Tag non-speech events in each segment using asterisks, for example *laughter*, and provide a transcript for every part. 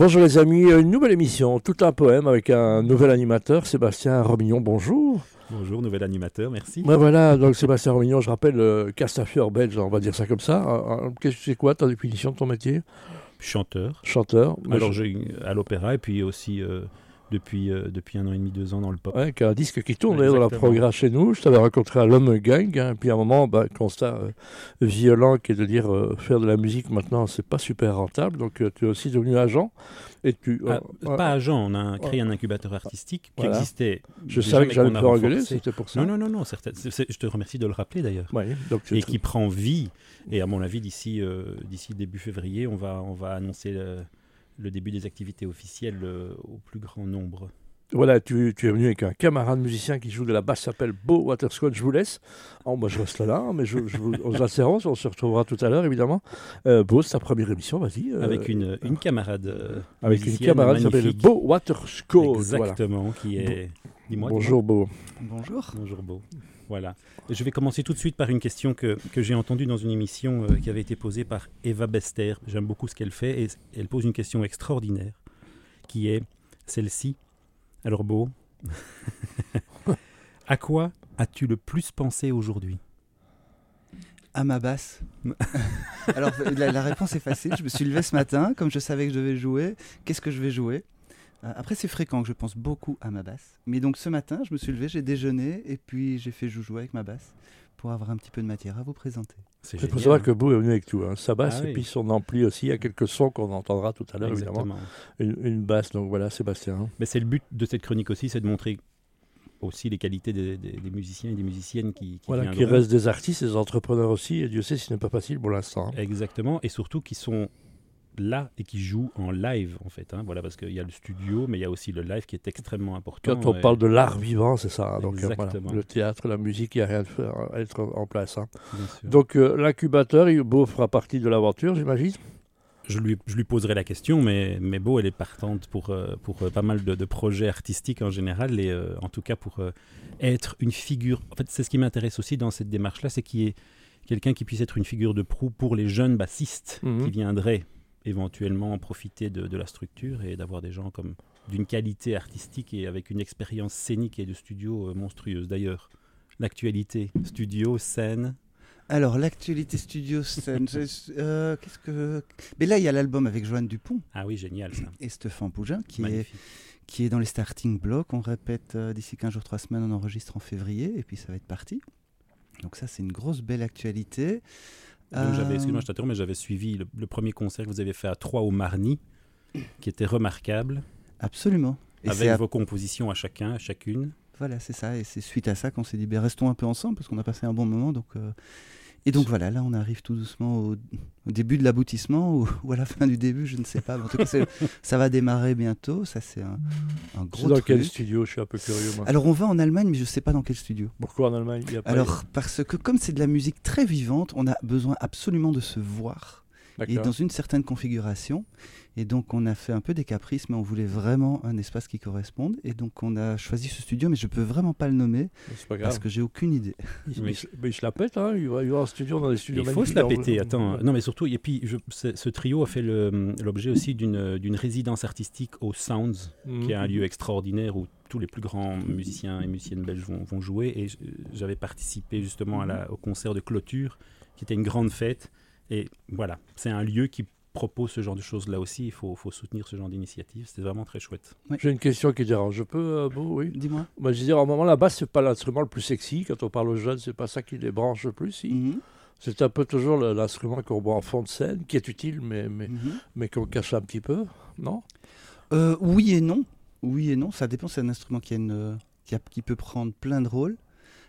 Bonjour les amis, une nouvelle émission, tout un poème avec un nouvel animateur, Sébastien Romignon, bonjour. Bonjour, nouvel animateur, merci. Ben voilà, donc Sébastien Romignon, je rappelle, euh, Castafiore belge, on va dire ça comme ça. Euh, euh, Qu'est-ce que c'est quoi ta définition de ton métier? Chanteur. Chanteur. Alors, je- à l'opéra et puis aussi euh, depuis, euh, depuis un an et demi, deux ans dans le pop. Ouais, un disque qui tourne dans la progrès chez nous. Je t'avais rencontré à l'homme gang, hein, puis à un moment, bah, constat euh, violent qui est de dire euh, faire de la musique maintenant, c'est pas super rentable. Donc tu es aussi devenu agent. Et tu, Ah, pas agent, on a créé un incubateur artistique qui Voilà. existait. je savais que j'allais me engueuler, c'était pour ça. Non, non, non, non, je te remercie de le rappeler d'ailleurs. Ouais, Et qui prend vie. Et à mon avis, d'ici d'ici début février, on va, on va annoncer le, le début des activités officielles euh, au plus grand nombre. Voilà, tu, tu es venu avec un camarade musicien qui joue de la basse, s'appelle Beau Waterscott. Je vous laisse. Oh, moi, je reste là, hein, mais je, je vous, aux *laughs* assurances, on se retrouvera tout à l'heure, évidemment. Euh, Beau, c'est ta première émission, vas-y. euh, Avec une, une camarade. euh, avec une camarade qui s'appelle magnifique. Beau Waterscott. Voilà. Exactement, qui est. Dis-moi. Bonjour, Beau. Bonjour. Bonjour Beau. Voilà. Je vais commencer tout de suite par une question que, que j'ai entendue dans une émission euh, qui avait été posée par Eva Bester. J'aime beaucoup ce qu'elle fait et elle pose une question extraordinaire qui est celle-ci. Alors Beau, *laughs* à quoi as-tu le plus pensé aujourd'hui? À ma basse. *laughs* Alors, la, la réponse est facile. Je me suis levé ce matin, comme je savais que je devais jouer. Qu'est-ce que je vais jouer? Après, c'est fréquent que je pense beaucoup à ma basse. Mais donc, ce matin, je me suis levé, j'ai déjeuné et puis j'ai fait joujou avec ma basse pour avoir un petit peu de matière à vous présenter. C'est Il faut génial. savoir que Beau est venu avec tout. Hein. Sa basse Ah et oui. puis son ampli aussi. Il y a quelques sons qu'on entendra tout à l'heure, évidemment. Une, une basse, donc voilà, Sébastien. Mais c'est le but de cette chronique aussi, c'est de montrer aussi les qualités des, des- des musiciens et des musiciennes qui, qui Voilà, qui restent des artistes, des entrepreneurs aussi. Et Dieu sait si ce n'est pas facile pour l'instant. hein. Exactement, et surtout qui sont là et qui jouent en live en fait. hein. Voilà, parce qu'il y a le studio, mais il y a aussi le live qui est extrêmement important. Quand on et- parle de l'art vivant, c'est ça. hein. Donc, euh, voilà, le théâtre, la musique, il n'y a rien à être en place. hein. Donc, euh, l'incubateur, Beau fera partie de l'aventure, j'imagine? je, lui, je lui poserai la question, mais, mais Beau, elle est partante pour, euh, pour euh, pas mal de, de projets artistiques en général, et en tout cas pour être une figure. En fait, c'est ce qui m'intéresse aussi dans cette démarche-là, c'est qu'il y ait quelqu'un qui puisse être une figure de proue pour les jeunes bassistes Mhm. qui viendraient éventuellement en profiter de, de la structure et d'avoir des gens comme d'une qualité artistique et avec une expérience scénique et de studio euh, monstrueuse. D'ailleurs, l'actualité, studio, scène, Alors, l'actualité studio scène. *laughs* euh, Qu'est-ce que. Mais là, il y a l'album avec Joanne Dupont ah oui, génial ça, et Stéphane Pougin qui est qui est dans les starting blocks. On répète euh, d'ici 15 jours, 3 semaines, on enregistre en février, et puis ça va être parti. Donc ça, c'est une grosse belle actualité. Donc j'avais, Euh, excuse-moi, je t'interromps, mais j'avais suivi le, le premier concert que vous avez fait à Troyes au Marny, qui était remarquable, Absolument. Et avec à- vos compositions à chacun, à chacune. Voilà, c'est ça. Et c'est suite à ça qu'on s'est dit, ben, restons un peu ensemble, parce qu'on a passé un bon moment. Donc, euh, Et donc voilà, là, on arrive tout doucement au, au début de l'aboutissement, ou, *laughs* ou à la fin du début, je ne sais pas. En tout cas, *laughs* ça va démarrer bientôt. Ça, c'est un, un gros dans truc. quel studio? Je suis un peu curieux, moi. Alors, on va en Allemagne, mais je ne sais pas dans quel studio. Pourquoi en Allemagne? Il y a pas- Alors, parce que comme c'est de la musique très vivante, on a besoin absolument de se voir et dans une certaine configuration. Et donc, on a fait un peu des caprices, mais on voulait vraiment un espace qui corresponde. Et donc, on a choisi ce studio, mais je peux vraiment pas le nommer C'est pas grave. parce que j'ai aucune idée. Mais il se la pète, hein. il, va, il va en studio dans des studios Il faut se la péter, attends. Non, mais surtout, et puis je- ce, trio a fait l'objet aussi d'une résidence artistique au Sounds, Mhm. qui est un lieu extraordinaire où tous les plus grands musiciens et musiciennes belges vont, vont jouer. Et j- j'avais participé justement à la- au concert de clôture, qui était une grande fête. Et voilà, c'est un lieu qui propose ce genre de choses là aussi. Il faut, faut soutenir ce genre d'initiative. C'était vraiment très chouette. J'ai une question qui dérange. Je peux, euh, Beau, oui Dis-moi. Moi, je veux dire, en moment, la basse, c'est pas l'instrument le plus sexy. Quand on parle aux jeunes, c'est pas ça qui les branche le plus. si. Mhm. C'est un peu toujours l'instrument qu'on voit en fond de scène, qui est utile, mais, mais, Mhm. mais qu'on cache un petit peu, non? Euh, oui et non. Oui et non. Ça dépend. C'est un instrument qui, a une, euh, qui, a- qui peut prendre plein de rôles.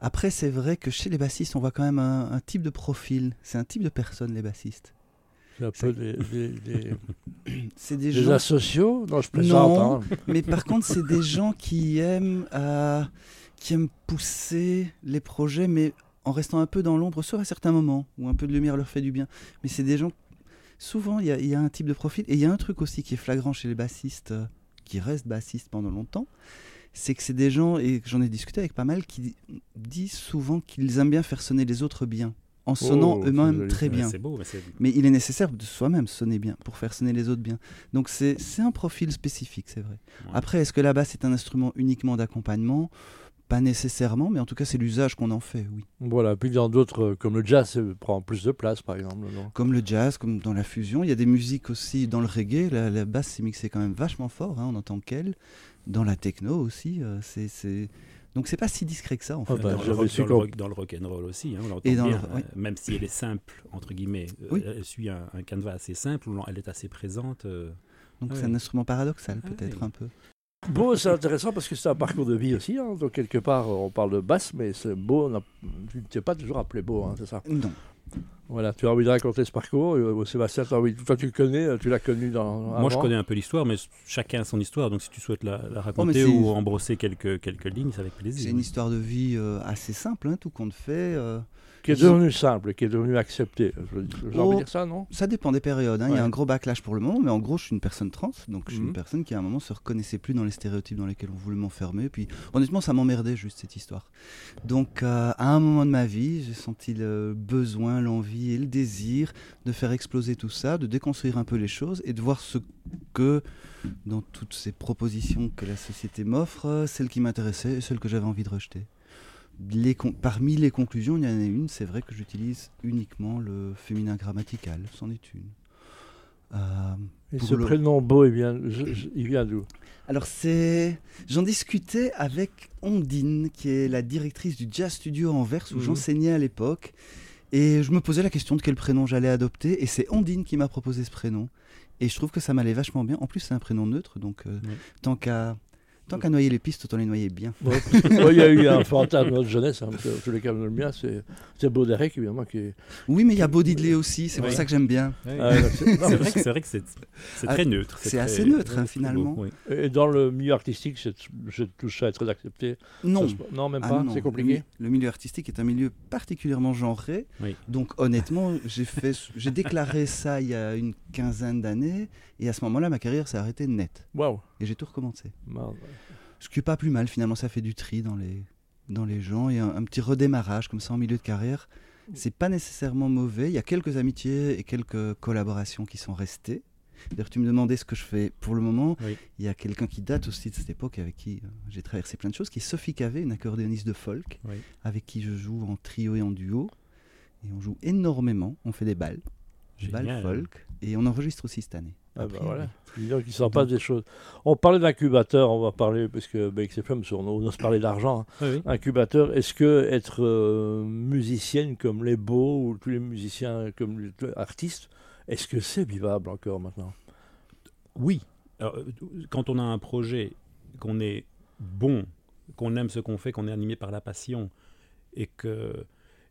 Après, c'est vrai que chez les bassistes, on voit quand même un, un type de profil. C'est un type de personne, les bassistes. C'est un peu des, des, des- *coughs* C'est des des gens. asociaux Non, je plaisante. Non. hein. Mais par contre, c'est des gens qui aiment, euh, qui aiment pousser les projets, mais en restant un peu dans l'ombre sur un certain moment, où un peu de lumière leur fait du bien. Mais c'est des gens. Souvent, il y, a- il y a un type de profil. Et il y a un truc aussi qui est flagrant chez les bassistes, euh, qui restent bassistes pendant longtemps. C'est que c'est des gens, et j'en ai discuté avec pas mal, qui disent souvent qu'ils aiment bien faire sonner les autres bien. en sonnant Oh, c'est eux-mêmes très bien. Beau, mais il est nécessaire de soi-même sonner bien pour faire sonner les autres bien. Donc c'est c'est un profil spécifique, c'est vrai. Ouais. Après, est-ce que la basse est un instrument uniquement d'accompagnement? Pas nécessairement, mais en tout cas, c'est l'usage qu'on en fait, oui. Voilà, puis dans d'autres, euh, comme le jazz, prend plus de place, par exemple. non? Comme le jazz, comme dans la fusion. Il y a des musiques aussi dans le reggae. La, la basse s'est mixée quand même vachement fort, hein, on entend qu'elle. Dans la techno aussi. euh, c'est c'est- Donc c'est pas si discret que ça, en fait. Ah bah, dans, le rock, su dans, le qu'on- rock, dans le rock and roll aussi, hein, on l'entend Et dans le- bien, oui. euh, même si elle est simple entre guillemets, euh, Oui. elle suit un, un canevas assez simple, où elle est assez présente. euh, Donc Ah c'est oui. un instrument paradoxal, Ah peut-être un peu. Beau, c'est intéressant parce que c'est un parcours de vie aussi. hein. Donc, quelque part, on parle de basse, mais c'est beau. on a- Tu ne t'es pas toujours appelé beau, hein, c'est ça? Non. Voilà, tu as envie de raconter ce parcours. euh, Sébastien, t'as envie... toi, tu le connais, euh, tu l'as connu dans. Moi, je connais un peu l'histoire, mais chacun a son histoire. Donc, si tu souhaites la, la Oh, raconter c'est- ou embrosser quelques, quelques lignes, c'est avec C'est plaisir. une histoire de vie euh, assez simple, hein, tout compte fait. euh, Qui est devenu simple, qui est devenu accepté. Je veux- J'ai envie de Oh. dire ça, non? Ça dépend des périodes. hein. Il y a un gros backlash pour le moment, mais en gros, je suis une personne trans, donc je suis Mhm. une personne qui à un moment se reconnaissait plus dans les stéréotypes dans lesquels on voulait m'enfermer. Puis honnêtement, ça m'emmerdait juste cette histoire. Donc euh, à un moment de ma vie, j'ai senti le besoin, l'envie et le désir de faire exploser tout ça, de déconstruire un peu les choses et de voir ce que dans toutes ces propositions que la société m'offre, celle qui m'intéressait et celle que j'avais envie de rejeter. Les Parmi les conclusions, il y en a une, c'est vrai que j'utilise uniquement le féminin grammatical, c'en est une. Euh, Et ce le- prénom beau, il vient, je- je- il vient d'où? Alors c'est, j'en discutais avec Ondine, qui est la directrice du Jazz Studio Anvers où Mhm. j'enseignais à l'époque, et je me posais la question de quel prénom j'allais adopter, et c'est Ondine qui m'a proposé ce prénom, et je trouve que ça m'allait vachement bien. En plus c'est un prénom neutre, donc euh, Oui. tant qu'à tant qu'à noyer les pistes, autant les noyer bien. Ouais, *laughs* ouais, Il y a eu un fantasme de notre jeunesse, hein, parce que, tous les cas, le mien, c'est c'est Baudérec, évidemment, qui est. Oui, mais il y a Baudidley aussi, c'est pour ça que j'aime bien. Ouais. Ah, c'est- non, c'est mais vrai que c'est vrai que c'est c'est Ah, très neutre. c'est très- assez neutre, hein, beau, finalement. oui. Et dans le milieu artistique, c'est c'est- tout ça est très accepté. Non. Ça non, même Ah pas, non, c'est Le, compliqué. le milieu artistique est un milieu particulièrement genré. Oui. Donc honnêtement, j'ai fait, j'ai déclaré ça il y a une quinzaine d'années, et à ce moment-là, ma carrière s'est arrêtée net, Waouh. et j'ai tout recommencé. Ce qui est pas plus mal finalement, ça fait du tri dans les dans les gens et un, un petit redémarrage comme ça en milieu de carrière. C'est pas nécessairement mauvais. Il y a quelques amitiés et quelques collaborations qui sont restées. D'ailleurs, tu me demandais ce que je fais pour le moment. Oui. Il y a quelqu'un qui date aussi de cette époque avec qui euh, j'ai traversé plein de choses, qui est Sophie Cavé, une accordéoniste de folk, Oui. avec qui je joue en trio et en duo. Et on joue énormément, on fait des balles, des balles folk, et on enregistre aussi cette année. Ah bah voilà. Disons qu'il s'en passe des choses. On parlait d'incubateur, on va parler, parce que bah, XFM, sur- on ose parler d'argent. hein. Oui. Incubateur, est-ce que être euh, musicienne comme les beaux ou tous les musiciens comme les artistes, est-ce que c'est vivable encore maintenant? Oui. Alors, quand on a un projet, qu'on est bon, qu'on aime ce qu'on fait, qu'on est animé par la passion et que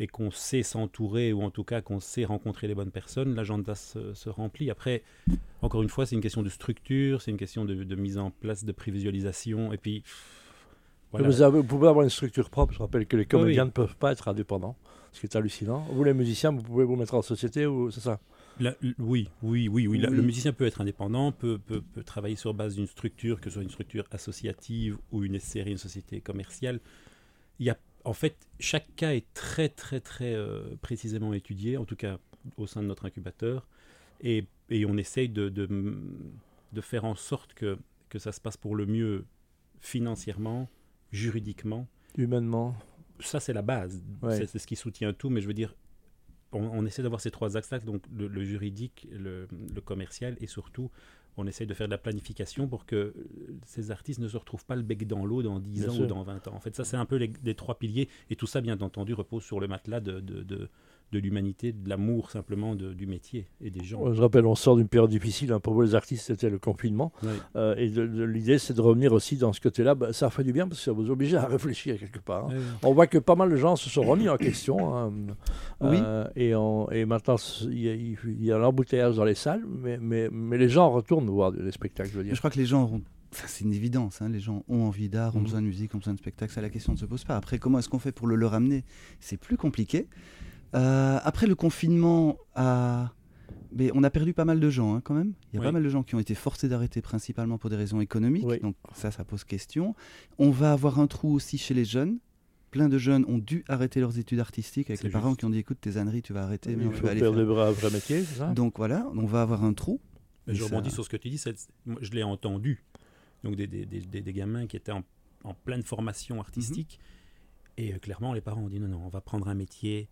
et qu'on sait s'entourer ou en tout cas qu'on sait rencontrer les bonnes personnes, l'agenda se, se remplit. Après, encore une fois, c'est une question de structure, c'est une question de, de mise en place, de prévisualisation et puis voilà. vous, avez- vous pouvez avoir une structure propre. Je rappelle que les comédiens oui. ne peuvent pas être indépendants, ce qui est hallucinant. Vous, les musiciens, vous pouvez vous mettre en société ou c'est ça? La- oui, oui, oui, oui. La- Oui. Le musicien peut être indépendant, peut, peut, peut travailler sur base d'une structure, que ce soit une structure associative ou une SCRI, une société commerciale. Il y a, en fait, chaque cas est très, très, très euh, précisément étudié, en tout cas au sein de notre incubateur, et, et on essaye de, de, de faire en sorte que, que ça se passe pour le mieux financièrement, juridiquement, Humainement. Ça c'est la base, Ouais. c'est ce qui soutient tout, mais je veux dire, on, on essaie d'avoir ces trois axes-là, donc le, le juridique, le, le commercial et surtout, on essaie de faire de la planification pour que ces artistes ne se retrouvent pas le bec dans l'eau dans 10 Bien ans sûr. ou dans 20 ans. En fait, ça c'est un peu les, les trois piliers, et tout ça, bien entendu, repose sur le matelas de, de, de, de l'humanité, de l'amour simplement de- du métier et des gens. Je rappelle, on sort d'une période difficile. hein. Pour vous, les artistes, c'était le confinement. Euh, et de- de- l'idée, c'est de revenir aussi dans ce côté-là. Bah, ça fait du bien parce que ça vous oblige à *laughs* réfléchir quelque part. hein. On voit que pas mal de gens se sont remis en question. hein. Oui. Euh, et, on- et maintenant, il y a, il y a l'embouteillage dans les salles, mais, mais, mais les gens retournent voir les spectacles, je veux dire. Je crois que les gens enfin, c'est une évidence, hein, les gens ont envie d'art, ont Mhm. besoin de musique, ont besoin de spectacle, ça la question ne se pose pas. Après, comment est-ce qu'on fait pour le leur amener C'est plus compliqué. Euh, après, le confinement. Mais on a perdu pas mal de gens hein, quand même. Il y a Oui. pas mal de gens qui ont été forcés d'arrêter principalement pour des raisons économiques. Oui. Donc ça, ça pose question. On va avoir un trou aussi chez les jeunes. plein de jeunes ont dû arrêter leurs études artistiques avec les parents qui ont dit écoute tes âneries tu vas arrêter mais Il on va aller faire vrais, vrais métiers, c'est ça? Donc voilà, on va avoir un trou. Mais je ça- rebondis sur ce que tu dis, je l'ai entendu. Donc des, des- des- des- des gamins qui étaient en, en pleine formation artistique. Et euh, clairement, les parents ont dit non, non, on va prendre un métier.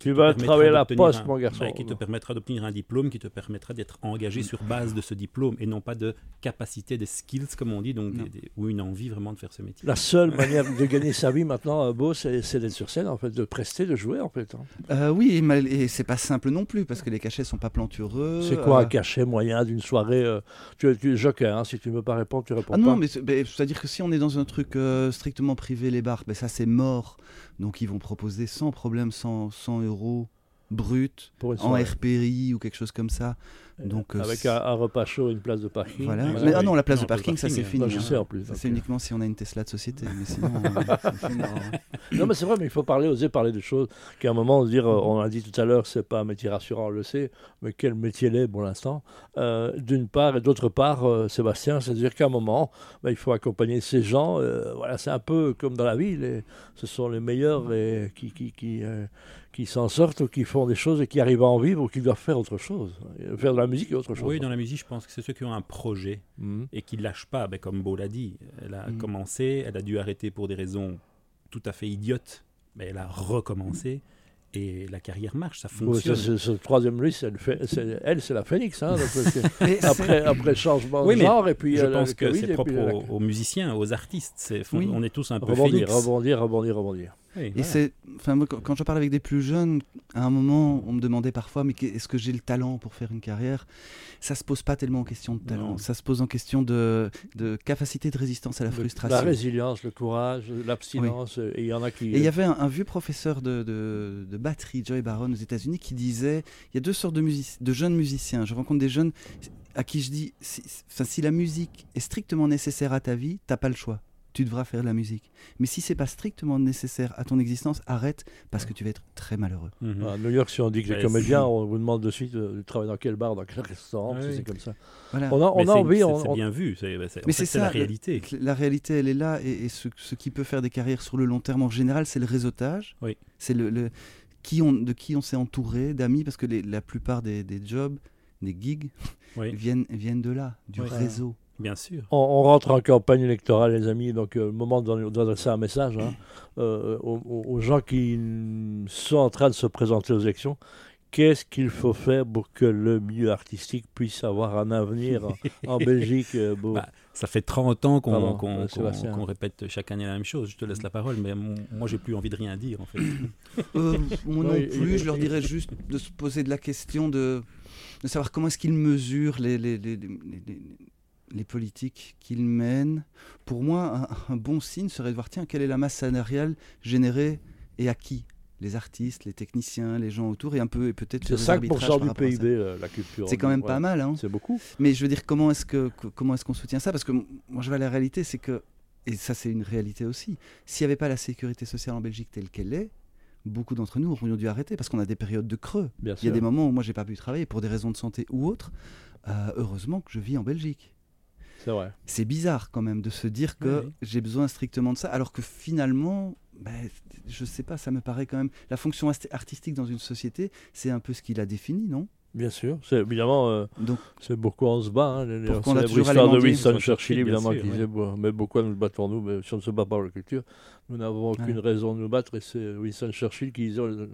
Qui Tu te vas permettra travailler à la d'obtenir poste, un- mon garçon. ouais, qui te permettra d'obtenir un diplôme, qui te permettra d'être engagé sur base de ce diplôme et non pas de capacité, des skills, comme on dit, donc Non. des- des- ou une envie vraiment de faire ce métier. La seule manière de gagner sa vie maintenant, euh, Beau, c'est d'être sur scène, en fait, de prester, de jouer, en fait. hein. Euh, oui, et, mal- et c'est pas simple non plus parce que les cachets sont pas plantureux. C'est quoi euh, un cachet moyen d'une soirée euh, Tu tu es joker, hein, si tu ne veux pas répondre, tu réponds Ah non, pas. mais c'est- ben, c'est-à-dire que si on est dans un truc euh, strictement privé, les bars, ben ça c'est mort. Donc ils vont proposer sans problème 100, 100 euros brut en soirée. RPI ou quelque chose comme ça. Donc, euh, Avec un, un repas chaud et une place de parking. Voilà. Ah non, la place Non, de parking, ça c'est parking, fini. Hein. sais en plus. Ça, donc, c'est euh, uniquement si on a une Tesla de société, mais sinon, *laughs* euh, fini. Non, mais c'est vrai, mais il faut parler, oser parler de choses qu'à un moment, dire, euh, on l'a dit tout à l'heure, c'est pas un métier rassurant, on le sait, mais quel métier l'est pour l'instant. Euh, D'une part, et d'autre part, euh, Sébastien, c'est-à-dire qu'à un moment, ben, il faut accompagner ces gens. euh, voilà, c'est un peu comme dans la vie, les- ce sont les meilleurs et qui, qui, qui, qui s'en sortent ou qui font des choses et qui arrivent à en vivre ou qui doivent faire autre chose. Faire de la musique et autre chose. Oui, dans la musique, je pense que c'est ceux qui ont un projet Mhm. et qui ne lâchent pas. Ben, comme Beau l'a dit, elle a Mm. commencé, elle a dû arrêter pour des raisons tout à fait idiotes, mais elle a recommencé et la carrière marche, ça fonctionne. ce troisième liste, elle, c'est- elle, c'est la phénix. Hein, *laughs* après, après le changement Oui, de genre, et puis je euh, pense que c'est propre aux, musiciens, aux artistes. Oui. On est tous un peu rebondir, phénix. rebondir, rebondir, rebondir. Oui, Et voilà. c'est, enfin, quand je parle avec des plus jeunes, à un moment, on me demandait parfois, mais est-ce que j'ai le talent pour faire une carrière? Ça se pose pas tellement en question de talent, Non. ça se pose en question de, de capacité de résistance à la frustration. La résilience, le courage, l'abstinence, et il y en a qui. Et il y avait un, un vieux professeur de, de- de batterie, Joy Baron, aux États-Unis, qui disait il y a deux sortes de, jeunes musiciens. Je rencontre des jeunes à qui je dis si, si la musique est strictement nécessaire à ta vie, t'as pas le choix. Tu devras faire de la musique. Mais si c'est pas strictement nécessaire à ton existence, arrête parce que tu vas être très malheureux. Mhm. À New York, si on dit que les comédiens, on vous demande de suite euh, de travailler dans quel bar, dans quel restaurant, Ah oui. c'est comme ça. Voilà. On a, on a c'est- envie. c'est- on- C'est on- bien vu. En Mais c'est la réalité. La réalité, elle est là, et, et ce, ce qui peut faire des carrières sur le long terme en général, c'est le réseautage. Oui. C'est le, le- qui on, de qui on s'est entouré, d'amis, parce que les- la plupart des, des jobs, des gigs, Oui, viennent, viennent de là, du Oui. réseau. Bien sûr. On, on rentre en campagne électorale, les amis, donc euh, le moment d'adresser un message hein, euh, aux, gens qui sont en train de se présenter aux élections. Qu'est-ce qu'il faut faire pour que le milieu artistique puisse avoir un avenir en, en *laughs* Belgique euh, Bah, Ça fait 30 ans qu'on, répète chaque année la même chose. Je te laisse la parole, mais mon- moi, j'ai plus envie de rien dire, en fait. *laughs* Euh, moi non Oui, plus, et- je leur et- dirais juste de se poser de la question de, de savoir comment est-ce qu'ils mesurent les, les, les, les- les- politiques qu'ils mènent. Pour moi, un, un bon signe serait de voir, tiens, quelle est la masse salariale générée et à qui? Les artistes, les techniciens, les gens autour, et un peu et peut-être C'est faire des 5% arbitrages par du. PIB, euh, la culture. C'est quand même Ouais. pas mal, hein. C'est beaucoup. Mais je veux dire, comment est-ce que- comment est-ce qu'on soutient ça? Parce que moi, je vois la réalité, c'est que et ça, c'est une réalité aussi. S'il n'y avait pas la sécurité sociale en Belgique telle qu'elle est, beaucoup d'entre nous aurions dû arrêter parce qu'on a des périodes de creux. Bien Il y sûr. a des moments où moi, j'ai pas pu travailler pour des raisons de santé ou autres. Euh, heureusement que je vis en Belgique. C'est vrai. C'est bizarre quand même de se dire que Oui, j'ai besoin strictement de ça, alors que finalement, ben, je sais pas, ça me paraît quand même la fonction artistique dans une société, c'est un peu ce qu'il a défini, non? Bien sûr. C'est évidemment. euh, C'est beaucoup on se bat. Hein, les- Pourquoi on a célèbre toujours histoire de Winston Churchill, évidemment, sûr, qui ouais. disait bon, mais pourquoi nous battons-nous Mais Si on ne se bat pas pour la culture, nous n'avons aucune Ouais. raison de nous battre. Et c'est Winston Churchill qui disait euh,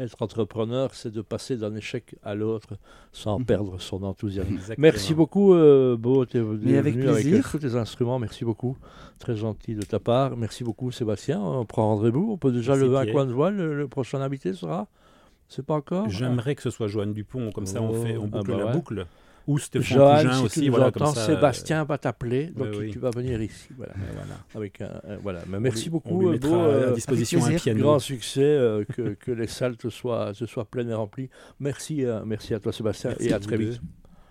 être entrepreneur, c'est de passer d'un échec à l'autre sans Mhm. perdre son enthousiasme. Exactement. Merci beaucoup, euh, Beau. Tu es Mais avec venu avec plaisir. euh, tous tes instruments. Merci beaucoup. Très gentil de ta part. Merci beaucoup, Sébastien. On prend rendez-vous. On peut déjà lever un coin de voile. Le, le prochain invité sera C'est pas encore J'aimerais que ce soit Joanne Dupont, comme ça on, fait, on Oh, ah boucle bah la ouais. boucle. Ou Stéphane Pougin si aussi, tu voilà, entends, comme ça. Sébastien va t'appeler, donc oui, tu vas venir ici. Voilà. euh, voilà. Avec un, euh, voilà. Mais merci beaucoup. Lui euh, Beau, à euh, disposition un piano. grand succès, euh, que, que les salles te soient, te soient pleines et remplies. Merci, euh, merci à toi Sébastien Merci et à très deux. vite.